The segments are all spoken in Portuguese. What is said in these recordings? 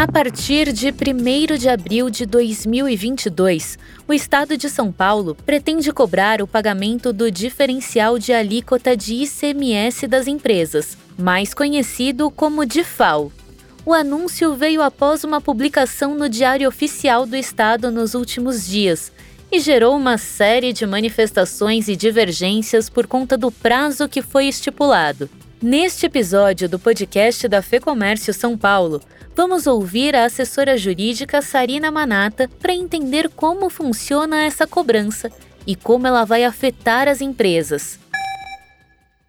A partir de 1 de abril de 2022, o Estado de São Paulo pretende cobrar o pagamento do diferencial de alíquota de ICMS das empresas, mais conhecido como DIFAL. O anúncio veio após uma publicação no Diário Oficial do Estado nos últimos dias e gerou uma série de manifestações e divergências por conta do prazo que foi estipulado. Neste episódio do podcast da FEComércio São Paulo, vamos ouvir a assessora jurídica Sarina Manata para entender como funciona essa cobrança e como ela vai afetar as empresas.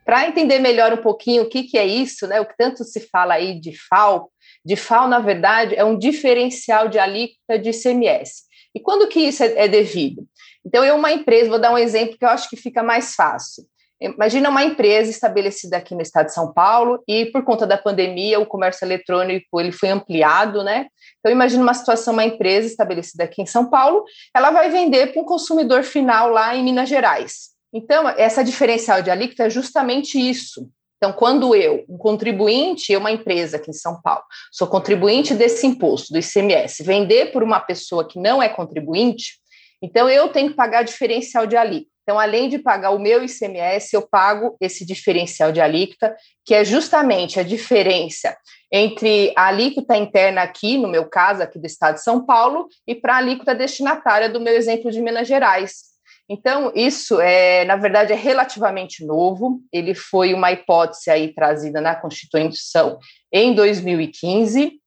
Para entender melhor um pouquinho o que, que é isso, né, o que tanto se fala aí de FAO, de FAO, na verdade, é um diferencial de alíquota de ICMS. E quando que isso é, é devido? Então, eu, uma empresa, vou dar um exemplo que eu acho que fica mais fácil. Imagina uma empresa estabelecida aqui no estado de São Paulo e por conta da pandemia o comércio eletrônico ele foi ampliado, né? Então imagina uma situação, uma empresa estabelecida aqui em São Paulo, ela vai vender para um consumidor final lá em Minas Gerais. Então essa diferencial de alíquota é justamente isso. Então, quando eu, um contribuinte, eu, uma empresa aqui em São Paulo, sou contribuinte desse imposto, do ICMS, vender por uma pessoa que não é contribuinte, então eu tenho que pagar diferencial de alíquota. Então, além de pagar o meu ICMS, eu pago esse diferencial de alíquota, que é justamente a diferença entre a alíquota interna aqui, no meu caso, aqui do estado de São Paulo, e para a alíquota destinatária do meu exemplo de Minas Gerais. Então, isso é, na verdade, é relativamente novo. Ele foi uma hipótese aí trazida na Constituição em 2015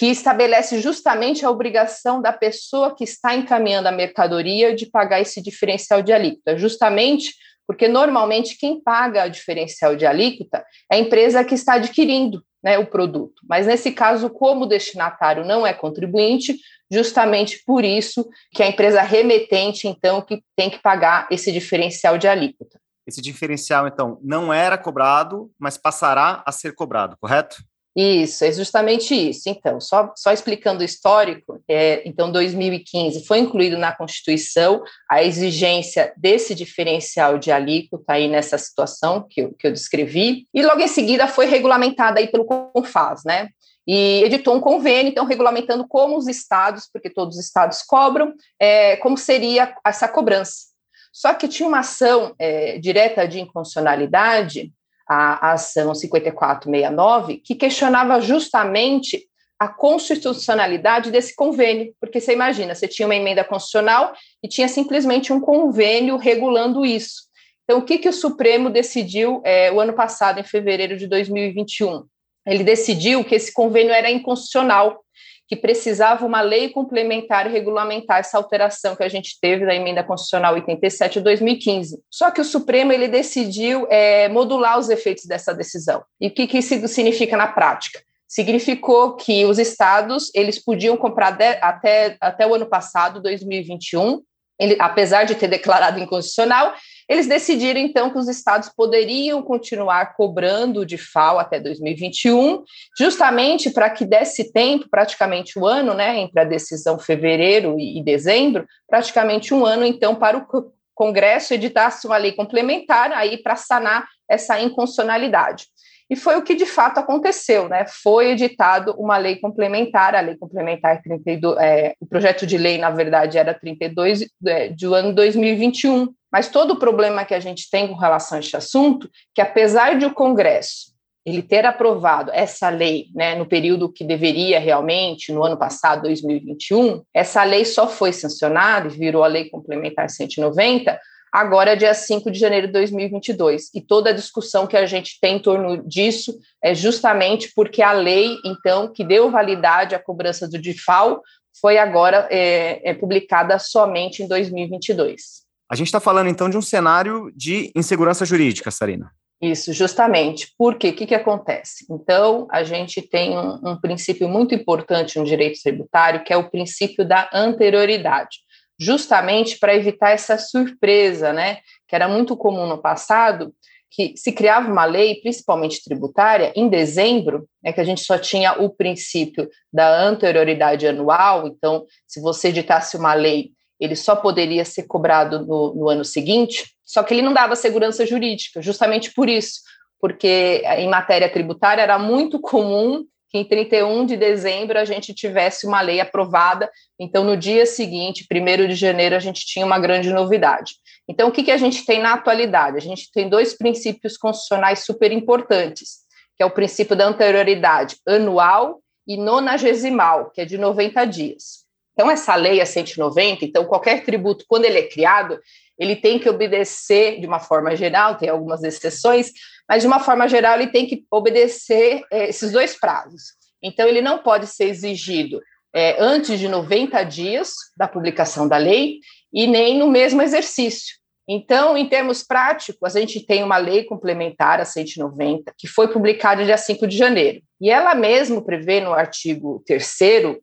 que estabelece justamente a obrigação da pessoa que está encaminhando a mercadoria de pagar esse diferencial de alíquota, justamente porque normalmente quem paga o diferencial de alíquota é a empresa que está adquirindo né, o produto. Mas nesse caso, como o destinatário não é contribuinte, justamente por isso que a empresa remetente, então, que tem que pagar esse diferencial de alíquota. Esse diferencial, então, não era cobrado, mas passará a ser cobrado, correto? Isso, é justamente isso. Então, só, só explicando o histórico, é, então, 2015 foi incluído na Constituição a exigência desse diferencial de alíquota aí nessa situação que eu, que eu descrevi, e logo em seguida foi regulamentada aí pelo CONFAS, né? E editou um convênio, então, regulamentando como os estados, porque todos os estados cobram, é, como seria essa cobrança. Só que tinha uma ação é, direta de inconstitucionalidade a, ação 5469, que questionava justamente a constitucionalidade desse convênio, porque você imagina, você tinha uma emenda constitucional e tinha simplesmente um convênio regulando isso. Então, o que, que o Supremo decidiu é, o ano passado, em fevereiro de 2021? Ele decidiu que esse convênio era inconstitucional, que precisava uma lei complementar e regulamentar essa alteração que a gente teve da emenda constitucional 87 de 2015. Só que o Supremo ele decidiu é, modular os efeitos dessa decisão. E o que, que isso significa na prática? Significou que os estados eles podiam comprar de, até, até o ano passado, 2021, ele, apesar de ter declarado inconstitucional, eles decidiram, então, que os estados poderiam continuar cobrando de FAO até 2021, justamente para que desse tempo, praticamente um ano, né, entre a decisão fevereiro e dezembro, praticamente um ano, então, para o Congresso editasse uma lei complementar aí para sanar essa inconstitucionalidade. E foi o que de fato aconteceu, né? Foi editado uma lei complementar, a lei complementar 32, é, o projeto de lei, na verdade, era 32 é, do ano 2021. Mas todo o problema que a gente tem com relação a este assunto, que apesar de o Congresso ele ter aprovado essa lei né, no período que deveria realmente, no ano passado, 2021, essa lei só foi sancionada e virou a Lei Complementar 190 agora, dia 5 de janeiro de 2022. E toda a discussão que a gente tem em torno disso é justamente porque a lei, então, que deu validade à cobrança do DIFAL, foi agora é, é publicada somente em 2022. A gente está falando, então, de um cenário de insegurança jurídica, Sarina. Isso, justamente. Por quê? O que, que acontece? Então, a gente tem um, um princípio muito importante no direito tributário, que é o princípio da anterioridade justamente para evitar essa surpresa, né? Que era muito comum no passado, que se criava uma lei, principalmente tributária, em dezembro, né, que a gente só tinha o princípio da anterioridade anual, então, se você editasse uma lei, ele só poderia ser cobrado no, no ano seguinte, só que ele não dava segurança jurídica, justamente por isso, porque em matéria tributária era muito comum que em 31 de dezembro a gente tivesse uma lei aprovada. Então, no dia seguinte, 1 de janeiro, a gente tinha uma grande novidade. Então, o que, que a gente tem na atualidade? A gente tem dois princípios constitucionais super importantes, que é o princípio da anterioridade anual e nonagesimal, que é de 90 dias. Então, essa lei é 190, então qualquer tributo, quando ele é criado, ele tem que obedecer de uma forma geral, tem algumas exceções, mas de uma forma geral ele tem que obedecer é, esses dois prazos. Então, ele não pode ser exigido é, antes de 90 dias da publicação da lei e nem no mesmo exercício. Então, em termos práticos, a gente tem uma lei complementar, a 190, que foi publicada dia 5 de janeiro. E ela mesmo prevê no artigo 3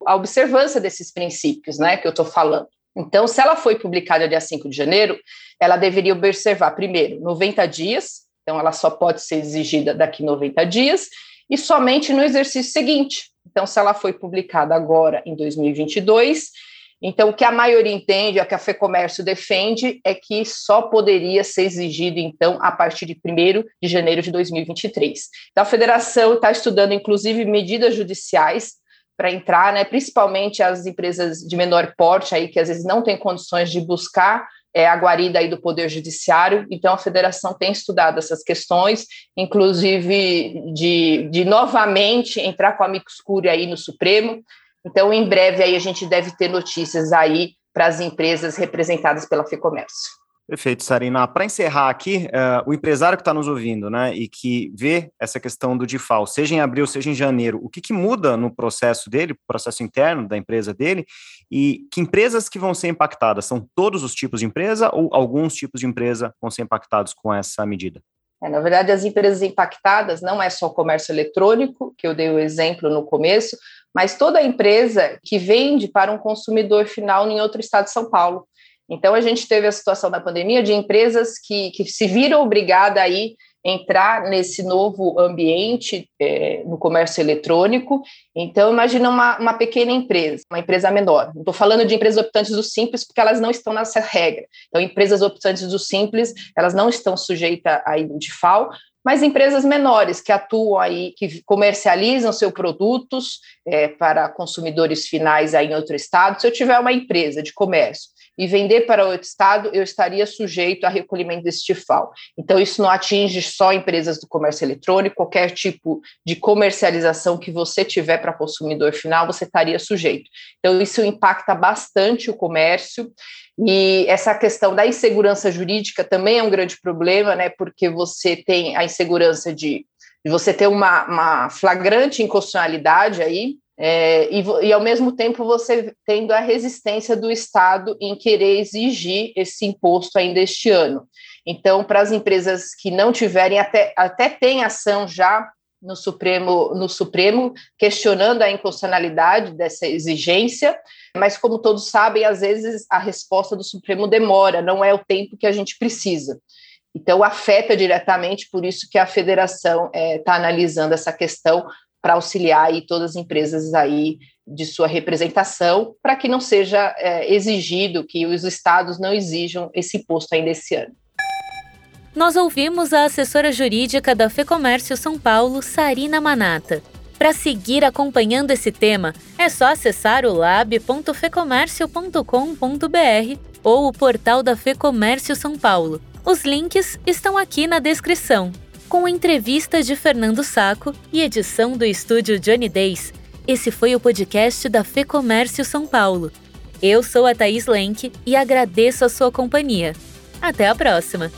a observância desses princípios, né, que eu estou falando. Então, se ela foi publicada dia 5 de janeiro, ela deveria observar, primeiro, 90 dias, então ela só pode ser exigida daqui 90 dias, e somente no exercício seguinte. Então, se ela foi publicada agora em 2022, então, o que a maioria entende, o que a FEComércio defende, é que só poderia ser exigido, então, a partir de 1 de janeiro de 2023. Então, a federação está estudando, inclusive, medidas judiciais para entrar, né, principalmente as empresas de menor porte, aí, que às vezes não têm condições de buscar é, a guarida aí do Poder Judiciário. Então, a federação tem estudado essas questões, inclusive de, de novamente entrar com a mixcúria aí no Supremo. Então, em breve aí a gente deve ter notícias aí para as empresas representadas pela FEComércio. Perfeito, Sarina. Para encerrar aqui, uh, o empresário que está nos ouvindo, né, e que vê essa questão do DIFAL, seja em abril, seja em janeiro, o que, que muda no processo dele, processo interno da empresa dele, e que empresas que vão ser impactadas? São todos os tipos de empresa ou alguns tipos de empresa vão ser impactados com essa medida? É, na verdade, as empresas impactadas não é só o comércio eletrônico, que eu dei o exemplo no começo, mas toda empresa que vende para um consumidor final em outro estado de São Paulo. Então, a gente teve a situação da pandemia de empresas que, que se viram obrigadas a entrar nesse novo ambiente é, no comércio eletrônico. Então, imagina uma, uma pequena empresa, uma empresa menor. Não estou falando de empresas optantes do Simples, porque elas não estão nessa regra. Então, empresas optantes do Simples, elas não estão sujeitas a IDFAL, mas empresas menores que atuam aí, que comercializam seus produtos é, para consumidores finais aí em outro estado. Se eu tiver uma empresa de comércio e vender para outro estado, eu estaria sujeito a recolhimento desse TIFAL. Então, isso não atinge só empresas do comércio eletrônico, qualquer tipo de comercialização que você tiver para consumidor final, você estaria sujeito. Então, isso impacta bastante o comércio. E essa questão da insegurança jurídica também é um grande problema, né? Porque você tem a insegurança de, de você ter uma, uma flagrante inconstitucionalidade aí, é, e, e, ao mesmo tempo você tendo a resistência do Estado em querer exigir esse imposto ainda este ano. Então, para as empresas que não tiverem, até, até tem ação já no Supremo, no Supremo questionando a inconstitucionalidade dessa exigência, mas como todos sabem, às vezes a resposta do Supremo demora, não é o tempo que a gente precisa. Então, afeta diretamente, por isso que a federação está é, tá analisando essa questão para auxiliar aí todas as empresas aí de sua representação, para que não seja é, exigido, que os estados não exijam esse imposto ainda esse ano. Nós ouvimos a assessora jurídica da FEComércio São Paulo, Sarina Manata. Para seguir acompanhando esse tema, é só acessar o lab.fecomércio.com.br ou o portal da FEComércio São Paulo. Os links estão aqui na descrição com entrevista de Fernando Saco e edição do estúdio Johnny Days. Esse foi o podcast da Fê Comércio São Paulo. Eu sou a Thaís Lenk e agradeço a sua companhia. Até a próxima!